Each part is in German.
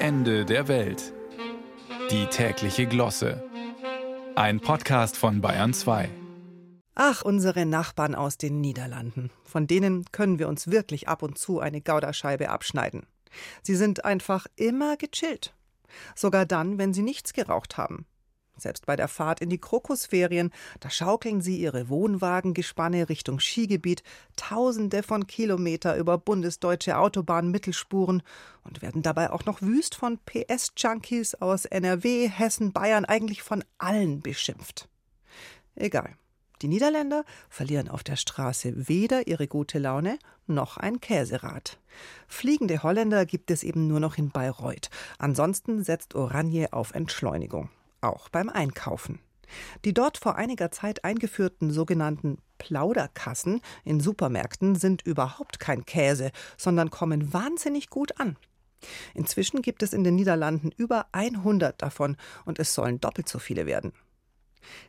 Ende der Welt. Die tägliche Glosse. Ein Podcast von Bayern 2. Ach, unsere Nachbarn aus den Niederlanden. Von denen können wir uns wirklich ab und zu eine Gauderscheibe abschneiden. Sie sind einfach immer gechillt. Sogar dann, wenn sie nichts geraucht haben. Selbst bei der Fahrt in die Krokusferien, da schaukeln sie ihre Wohnwagengespanne Richtung Skigebiet, tausende von Kilometer über bundesdeutsche Autobahnmittelspuren und werden dabei auch noch wüst von PS-Junkies aus NRW, Hessen, Bayern, eigentlich von allen beschimpft. Egal. Die Niederländer verlieren auf der Straße weder ihre gute Laune noch ein Käserad. Fliegende Holländer gibt es eben nur noch in Bayreuth. Ansonsten setzt Oranje auf Entschleunigung auch beim Einkaufen. Die dort vor einiger Zeit eingeführten sogenannten Plauderkassen in Supermärkten sind überhaupt kein Käse, sondern kommen wahnsinnig gut an. Inzwischen gibt es in den Niederlanden über 100 davon und es sollen doppelt so viele werden.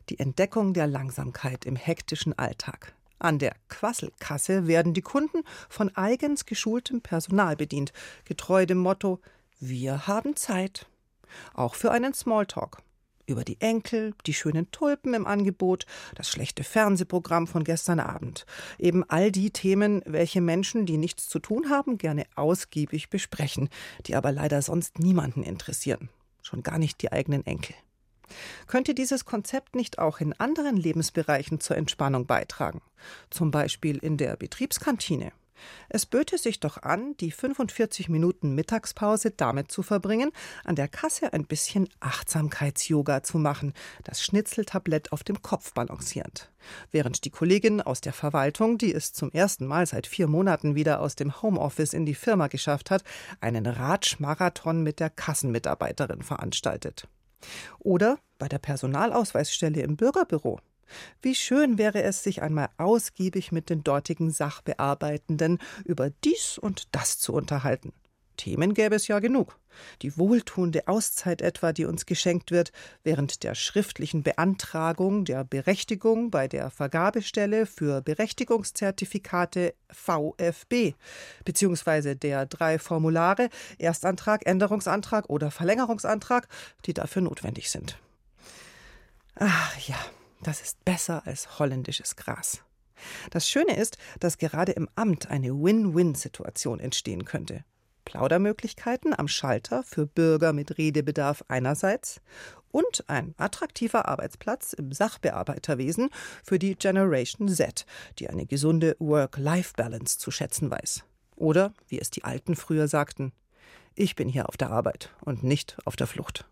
Die Entdeckung der Langsamkeit im hektischen Alltag. An der Quasselkasse werden die Kunden von eigens geschultem Personal bedient, getreu dem Motto Wir haben Zeit. Auch für einen Smalltalk über die Enkel, die schönen Tulpen im Angebot, das schlechte Fernsehprogramm von gestern Abend. Eben all die Themen, welche Menschen, die nichts zu tun haben, gerne ausgiebig besprechen, die aber leider sonst niemanden interessieren. Schon gar nicht die eigenen Enkel. Könnte dieses Konzept nicht auch in anderen Lebensbereichen zur Entspannung beitragen? Zum Beispiel in der Betriebskantine es böte sich doch an, die 45 Minuten Mittagspause damit zu verbringen, an der Kasse ein bisschen Achtsamkeits-Yoga zu machen, das Schnitzeltablett auf dem Kopf balancierend. Während die Kollegin aus der Verwaltung, die es zum ersten Mal seit vier Monaten wieder aus dem Homeoffice in die Firma geschafft hat, einen Ratschmarathon mit der Kassenmitarbeiterin veranstaltet. Oder bei der Personalausweisstelle im Bürgerbüro. Wie schön wäre es, sich einmal ausgiebig mit den dortigen Sachbearbeitenden über dies und das zu unterhalten. Themen gäbe es ja genug. Die wohltuende Auszeit etwa, die uns geschenkt wird, während der schriftlichen Beantragung der Berechtigung bei der Vergabestelle für Berechtigungszertifikate VFB, beziehungsweise der drei Formulare Erstantrag, Änderungsantrag oder Verlängerungsantrag, die dafür notwendig sind. Ach ja, das ist besser als holländisches Gras. Das Schöne ist, dass gerade im Amt eine Win-Win-Situation entstehen könnte. Plaudermöglichkeiten am Schalter für Bürger mit Redebedarf einerseits und ein attraktiver Arbeitsplatz im Sachbearbeiterwesen für die Generation Z, die eine gesunde Work-Life-Balance zu schätzen weiß. Oder, wie es die Alten früher sagten, ich bin hier auf der Arbeit und nicht auf der Flucht.